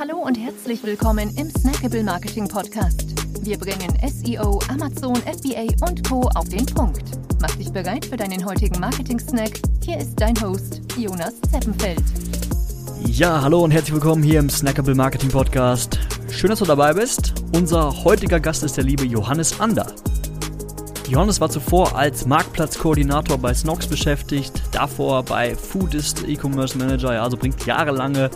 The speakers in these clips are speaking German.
Hallo und herzlich willkommen im Snackable Marketing Podcast. Wir bringen SEO, Amazon, FBA und Co. auf den Punkt. Mach dich bereit für deinen heutigen Marketing-Snack. Hier ist dein Host, Jonas Zeppenfeld. Ja, hallo und herzlich willkommen hier im Snackable Marketing Podcast. Schön, dass du dabei bist. Unser heutiger Gast ist der liebe Johannes Ander. Johannes war zuvor als Marktplatzkoordinator bei Snox beschäftigt, davor bei Foodist E-Commerce Manager, also bringt jahrelange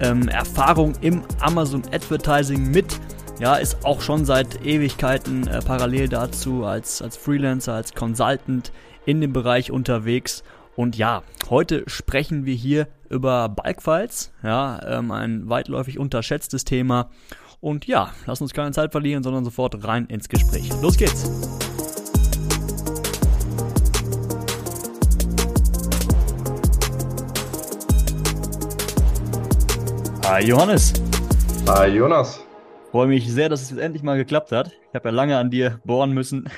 ähm, Erfahrung im Amazon Advertising mit. Ja, ist auch schon seit Ewigkeiten äh, parallel dazu als, als Freelancer, als Consultant in dem Bereich unterwegs. Und ja, heute sprechen wir hier über Bulkfiles, ja, ähm, ein weitläufig unterschätztes Thema. Und ja, lass uns keine Zeit verlieren, sondern sofort rein ins Gespräch. Los geht's! Hi Johannes. Hi Jonas. Freue mich sehr, dass es jetzt endlich mal geklappt hat. Ich habe ja lange an dir bohren müssen.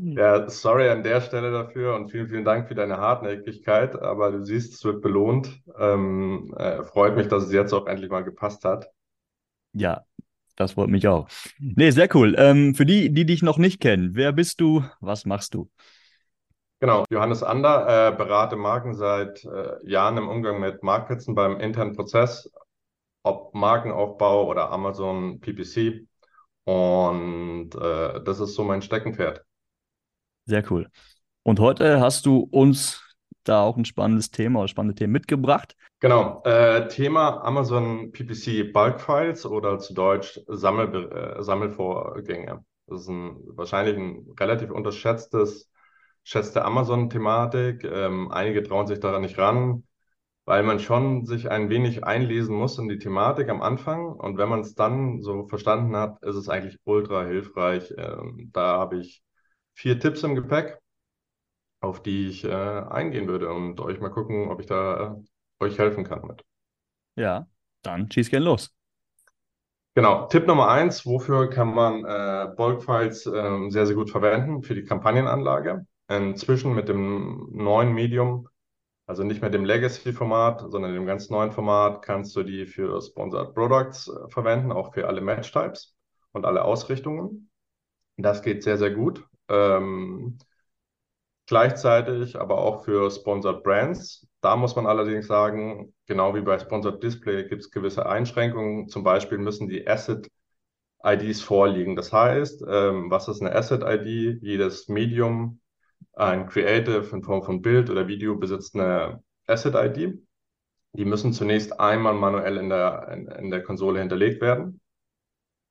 Ja, sorry an der Stelle dafür und vielen, vielen Dank für deine Hartnäckigkeit. Aber du siehst, es wird belohnt. Ähm, äh, freut mich, dass es jetzt auch endlich mal gepasst hat. Ja, das freut mich auch. Nee, sehr cool. Ähm, für die, die dich noch nicht kennen, wer bist du? Was machst du? Genau, Johannes Ander, äh, berate Marken seit äh, Jahren im Umgang mit Marktplätzen beim internen Prozess ob Markenaufbau oder Amazon PPC. Und äh, das ist so mein Steckenpferd. Sehr cool. Und heute hast du uns da auch ein spannendes Thema oder spannende Themen mitgebracht. Genau, äh, Thema Amazon PPC Bulk Files oder zu Deutsch Sammel, äh, Sammelvorgänge. Das ist ein, wahrscheinlich ein relativ unterschätztes, schätzte Amazon-Thematik. Ähm, einige trauen sich daran nicht ran weil man schon sich ein wenig einlesen muss in die Thematik am Anfang. Und wenn man es dann so verstanden hat, ist es eigentlich ultra hilfreich. Ähm, da habe ich vier Tipps im Gepäck, auf die ich äh, eingehen würde und euch mal gucken, ob ich da äh, euch helfen kann mit. Ja, dann schieß gern los. Genau, Tipp Nummer eins, wofür kann man äh, Bulk-Files äh, sehr, sehr gut verwenden? Für die Kampagnenanlage. Inzwischen mit dem neuen Medium also nicht mehr dem Legacy-Format, sondern dem ganz neuen Format kannst du die für Sponsored Products äh, verwenden, auch für alle Match-Types und alle Ausrichtungen. Das geht sehr, sehr gut. Ähm, gleichzeitig aber auch für Sponsored Brands. Da muss man allerdings sagen, genau wie bei Sponsored Display gibt es gewisse Einschränkungen. Zum Beispiel müssen die Asset-IDs vorliegen. Das heißt, ähm, was ist eine Asset-ID? Jedes Medium ein Creative in Form von Bild oder Video besitzt eine Asset-ID. Die müssen zunächst einmal manuell in der, in, in der Konsole hinterlegt werden.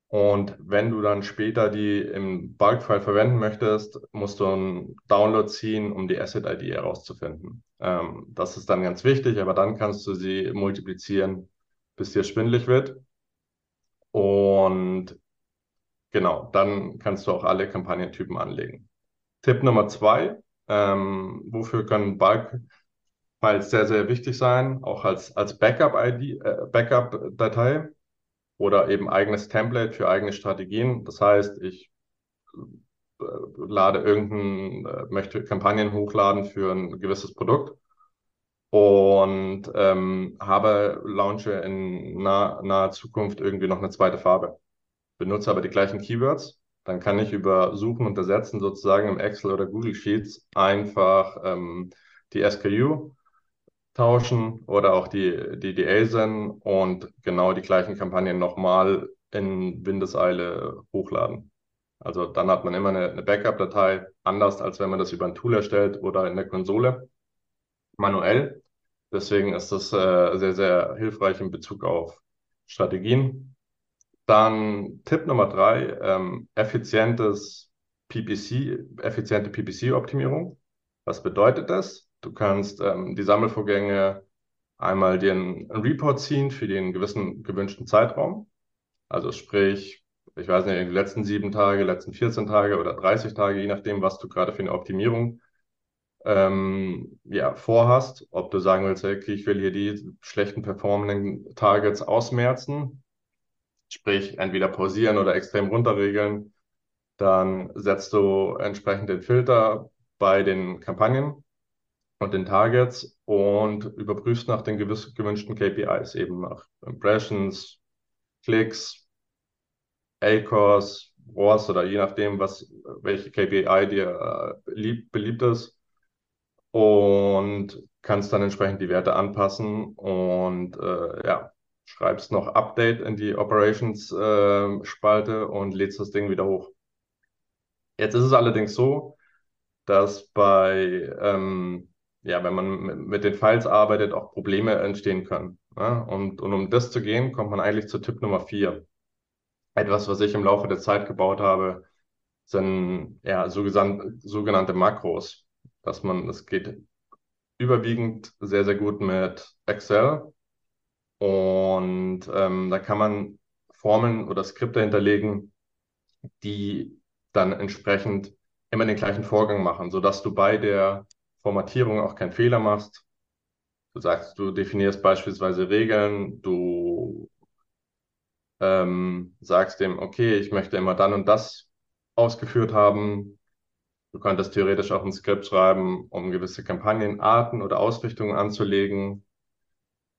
Und wenn du dann später die im Bulk-File verwenden möchtest, musst du einen Download ziehen, um die Asset-ID herauszufinden. Ähm, das ist dann ganz wichtig, aber dann kannst du sie multiplizieren, bis dir schwindlig wird. Und genau, dann kannst du auch alle Kampagnentypen anlegen. Tipp Nummer zwei, ähm, wofür können Bulk-Files sehr, sehr wichtig sein, auch als, als Backup-ID, äh, Backup-Datei oder eben eigenes Template für eigene Strategien. Das heißt, ich äh, lade irgendein, äh, möchte Kampagnen hochladen für ein gewisses Produkt und ähm, habe, launche in nah, naher Zukunft irgendwie noch eine zweite Farbe. Benutze aber die gleichen Keywords dann kann ich über Suchen und Ersetzen sozusagen im Excel oder Google Sheets einfach ähm, die SKU tauschen oder auch die, die, die ASIN und genau die gleichen Kampagnen nochmal in Windeseile hochladen. Also dann hat man immer eine, eine Backup-Datei, anders als wenn man das über ein Tool erstellt oder in der Konsole manuell. Deswegen ist das äh, sehr, sehr hilfreich in Bezug auf Strategien. Dann Tipp Nummer drei, ähm, effizientes PPC, effiziente PPC-Optimierung. Was bedeutet das? Du kannst ähm, die Sammelvorgänge einmal dir einen, Report ziehen für den gewissen gewünschten Zeitraum. Also sprich, ich weiß nicht, die letzten sieben Tage, letzten 14 Tage oder 30 Tage, je nachdem, was du gerade für eine Optimierung ähm, ja, vorhast. Ob du sagen willst, okay, ich will hier die schlechten performenden Targets ausmerzen sprich entweder pausieren oder extrem runterregeln. Dann setzt du entsprechend den Filter bei den Kampagnen und den Targets und überprüfst nach den gewiss, gewünschten KPIs, eben nach Impressions, Klicks, ACOS, ROAS oder je nachdem, was, welche KPI dir äh, lieb, beliebt ist. Und kannst dann entsprechend die Werte anpassen und äh, ja, schreibst noch Update in die Operations-Spalte äh, und lädst das Ding wieder hoch. Jetzt ist es allerdings so, dass bei, ähm, ja, wenn man mit den Files arbeitet, auch Probleme entstehen können. Ja? Und, und um das zu gehen, kommt man eigentlich zu Tipp Nummer 4. Etwas, was ich im Laufe der Zeit gebaut habe, sind ja sogenannte Makros. Dass man, das geht überwiegend sehr, sehr gut mit Excel. Und ähm, da kann man Formeln oder Skripte hinterlegen, die dann entsprechend immer den gleichen Vorgang machen, sodass du bei der Formatierung auch keinen Fehler machst. Du sagst, du definierst beispielsweise Regeln, du ähm, sagst dem, okay, ich möchte immer dann und das ausgeführt haben. Du könntest theoretisch auch ein Skript schreiben, um gewisse Kampagnenarten oder Ausrichtungen anzulegen.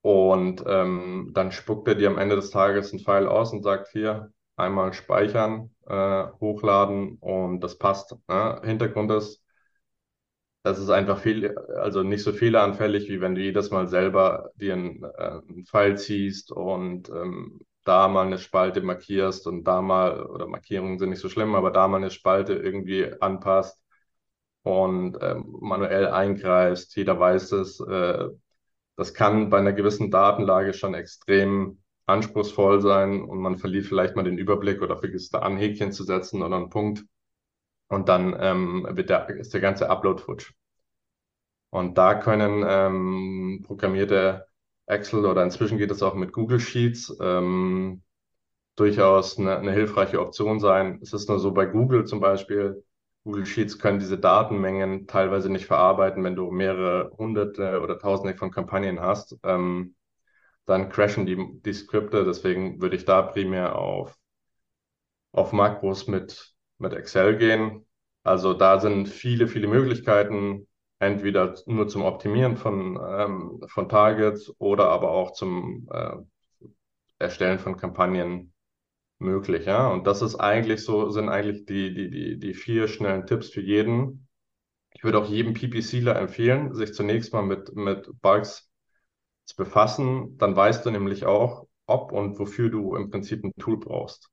Und ähm, dann spuckt er dir am Ende des Tages ein File aus und sagt hier einmal speichern, äh, hochladen und das passt. Ne? Hintergrund ist, das ist einfach viel, also nicht so fehleranfällig, wie wenn du jedes Mal selber dir einen, äh, einen File ziehst und ähm, da mal eine Spalte markierst und da mal, oder Markierungen sind nicht so schlimm, aber da mal eine Spalte irgendwie anpasst und ähm, manuell eingreifst. Jeder weiß es. Äh, das kann bei einer gewissen Datenlage schon extrem anspruchsvoll sein und man verliert vielleicht mal den Überblick oder vergisst da ein Häkchen zu setzen oder einen Punkt. Und dann ähm, wird der, ist der ganze Upload futsch. Und da können ähm, programmierte Excel oder inzwischen geht es auch mit Google Sheets ähm, durchaus eine, eine hilfreiche Option sein. Es ist nur so bei Google zum Beispiel, Google Sheets können diese Datenmengen teilweise nicht verarbeiten, wenn du mehrere hunderte oder tausende von Kampagnen hast. Ähm, dann crashen die, die Skripte. Deswegen würde ich da primär auf, auf Makros mit, mit Excel gehen. Also da sind viele, viele Möglichkeiten, entweder nur zum Optimieren von, ähm, von Targets oder aber auch zum äh, Erstellen von Kampagnen möglich, ja. Und das ist eigentlich so, sind eigentlich die, die, die, die vier schnellen Tipps für jeden. Ich würde auch jedem PPCler empfehlen, sich zunächst mal mit, mit Bugs zu befassen. Dann weißt du nämlich auch, ob und wofür du im Prinzip ein Tool brauchst.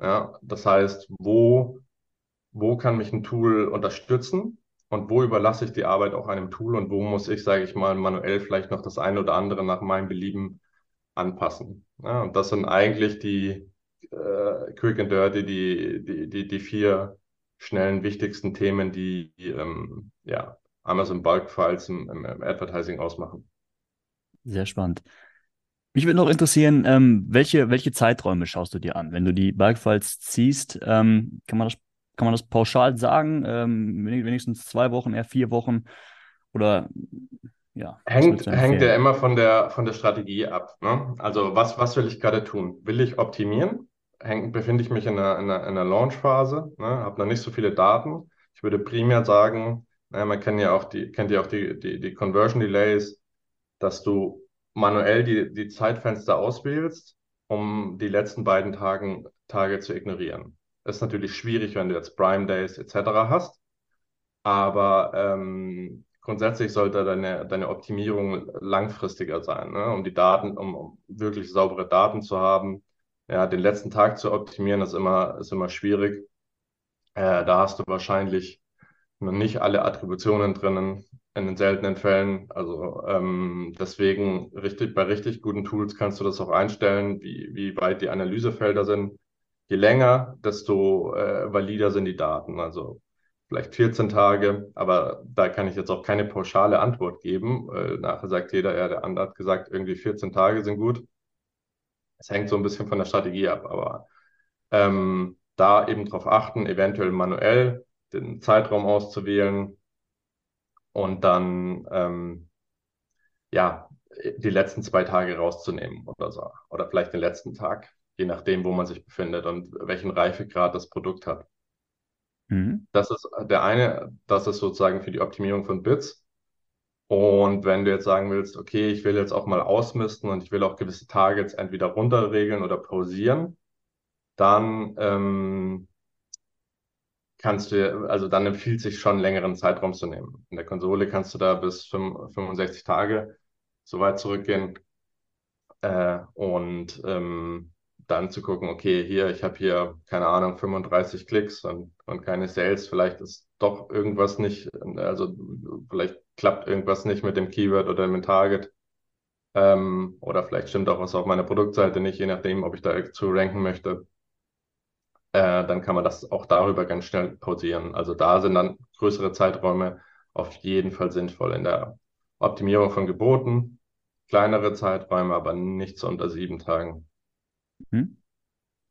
Ja, das heißt, wo, wo kann mich ein Tool unterstützen und wo überlasse ich die Arbeit auch einem Tool und wo muss ich, sage ich mal, manuell vielleicht noch das eine oder andere nach meinem Belieben anpassen. Ja, und das sind eigentlich die, äh, quick and dirty die, die, die, die vier schnellen wichtigsten Themen, die ähm, ja, Amazon Bulk Files im, im, im, Advertising ausmachen. Sehr spannend. Mich würde noch interessieren, ähm, welche, welche Zeiträume schaust du dir an? Wenn du die Bulk Files ziehst, ähm, kann, man das, kann man das pauschal sagen? Ähm, wenigstens zwei Wochen, eher vier Wochen? Oder ja, hängt, hängt ja immer von der, von der Strategie ab. Ne? Also was, was will ich gerade tun? Will ich optimieren? Häng, befinde ich mich in einer, in einer, in einer Launch-Phase, ne? habe noch nicht so viele Daten. Ich würde primär sagen, na, man kennt ja auch die, kennt ja auch die, die, die Conversion Delays, dass du manuell die, die Zeitfenster auswählst, um die letzten beiden Tagen, Tage zu ignorieren. Das ist natürlich schwierig, wenn du jetzt Prime Days etc. hast, aber ähm, grundsätzlich sollte deine, deine Optimierung langfristiger sein, ne? um die Daten, um, um, wirklich saubere Daten zu haben. Ja, den letzten Tag zu optimieren ist immer, ist immer schwierig. Äh, da hast du wahrscheinlich noch nicht alle Attributionen drinnen in den seltenen Fällen. Also ähm, deswegen richtig, bei richtig guten Tools kannst du das auch einstellen, wie, wie weit die Analysefelder sind. Je länger, desto äh, valider sind die Daten. Also vielleicht 14 Tage, aber da kann ich jetzt auch keine pauschale Antwort geben. Äh, nachher sagt jeder, ja, der andere hat gesagt, irgendwie 14 Tage sind gut. Es hängt so ein bisschen von der Strategie ab, aber ähm, da eben darauf achten, eventuell manuell den Zeitraum auszuwählen und dann ähm, ja die letzten zwei Tage rauszunehmen oder so oder vielleicht den letzten Tag, je nachdem, wo man sich befindet und welchen Reifegrad das Produkt hat. Mhm. Das ist der eine, das ist sozusagen für die Optimierung von Bits. Und wenn du jetzt sagen willst, okay, ich will jetzt auch mal ausmisten und ich will auch gewisse Targets entweder runterregeln oder pausieren, dann ähm, kannst du, also dann empfiehlt sich schon, längeren Zeitraum zu nehmen. In der Konsole kannst du da bis 65 Tage so weit zurückgehen äh, und ähm, dann zu gucken, okay, hier, ich habe hier, keine Ahnung, 35 Klicks und, und keine Sales, vielleicht ist doch irgendwas nicht, also vielleicht klappt irgendwas nicht mit dem Keyword oder mit dem Target. Ähm, oder vielleicht stimmt auch was auf meiner Produktseite nicht, je nachdem, ob ich da zu ranken möchte. Äh, dann kann man das auch darüber ganz schnell pausieren. Also da sind dann größere Zeiträume auf jeden Fall sinnvoll in der Optimierung von Geboten. Kleinere Zeiträume, aber nichts unter sieben Tagen. Hm.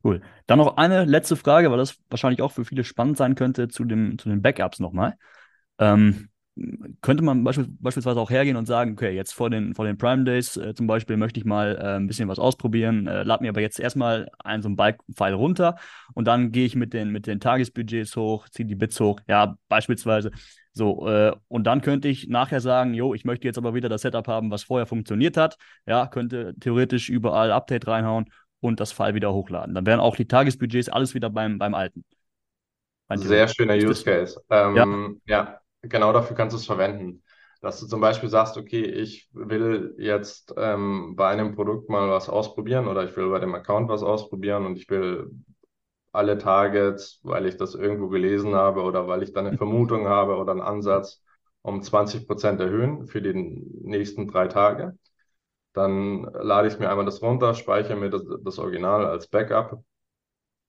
Cool. Dann noch eine letzte Frage, weil das wahrscheinlich auch für viele spannend sein könnte zu, dem, zu den Backups nochmal. Ähm, könnte man beispiel, beispielsweise auch hergehen und sagen, okay, jetzt vor den, vor den Prime Days äh, zum Beispiel möchte ich mal äh, ein bisschen was ausprobieren, äh, lad mir aber jetzt erstmal einen so einen Balk-File runter und dann gehe ich mit den, mit den Tagesbudgets hoch, ziehe die Bits hoch, ja, beispielsweise. So, äh, und dann könnte ich nachher sagen, jo, ich möchte jetzt aber wieder das Setup haben, was vorher funktioniert hat. Ja, könnte theoretisch überall Update reinhauen und das File wieder hochladen. Dann wären auch die Tagesbudgets alles wieder beim, beim alten. Sehr schöner Use Case. Ähm, ja. ja, genau dafür kannst du es verwenden. Dass du zum Beispiel sagst, okay, ich will jetzt ähm, bei einem Produkt mal was ausprobieren oder ich will bei dem Account was ausprobieren und ich will alle Targets, weil ich das irgendwo gelesen habe oder weil ich dann eine Vermutung habe oder einen Ansatz um 20 Prozent erhöhen für die nächsten drei Tage. Dann lade ich mir einmal das runter, speichere mir das, das Original als Backup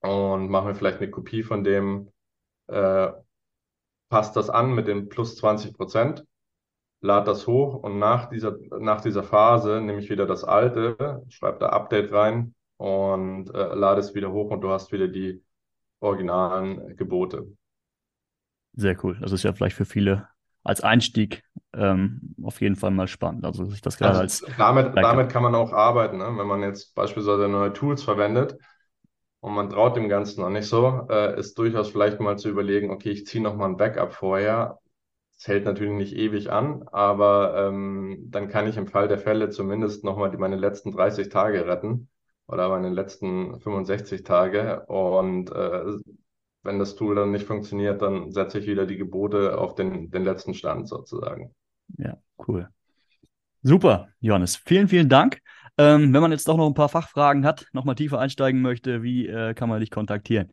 und mache mir vielleicht eine Kopie von dem, äh, passt das an mit den plus 20 Prozent, lade das hoch und nach dieser, nach dieser Phase nehme ich wieder das alte, schreibe da Update rein und äh, lade es wieder hoch und du hast wieder die originalen Gebote. Sehr cool. Das ist ja vielleicht für viele als Einstieg ähm, auf jeden Fall mal spannend. Also sich das gerade also als damit, damit kann man auch arbeiten, ne? wenn man jetzt beispielsweise neue Tools verwendet und man traut dem Ganzen noch nicht so, äh, ist durchaus vielleicht mal zu überlegen, okay, ich ziehe nochmal ein Backup vorher. Das hält natürlich nicht ewig an, aber ähm, dann kann ich im Fall der Fälle zumindest nochmal meine letzten 30 Tage retten oder meine letzten 65 Tage. Und äh, wenn das Tool dann nicht funktioniert, dann setze ich wieder die Gebote auf den, den letzten Stand sozusagen. Ja, cool. Super, Johannes. Vielen, vielen Dank. Ähm, wenn man jetzt doch noch ein paar Fachfragen hat, nochmal tiefer einsteigen möchte, wie äh, kann man dich kontaktieren?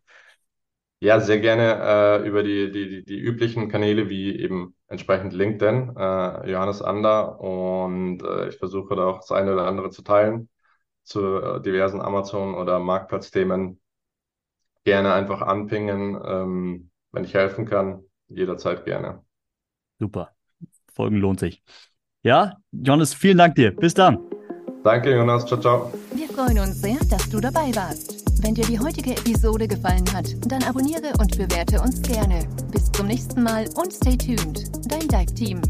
Ja, sehr gerne äh, über die, die, die, üblichen Kanäle wie eben entsprechend LinkedIn, äh, Johannes Ander und äh, ich versuche da auch das eine oder andere zu teilen zu äh, diversen Amazon- oder Marktplatzthemen. Gerne einfach anpingen, ähm, wenn ich helfen kann, jederzeit gerne. Super, Folgen lohnt sich. Ja, Johannes, vielen Dank dir. Bis dann. Danke, Jonas. Ciao, ciao. Wir freuen uns sehr, dass du dabei warst. Wenn dir die heutige Episode gefallen hat, dann abonniere und bewerte uns gerne. Bis zum nächsten Mal und stay tuned. Dein Dive Team.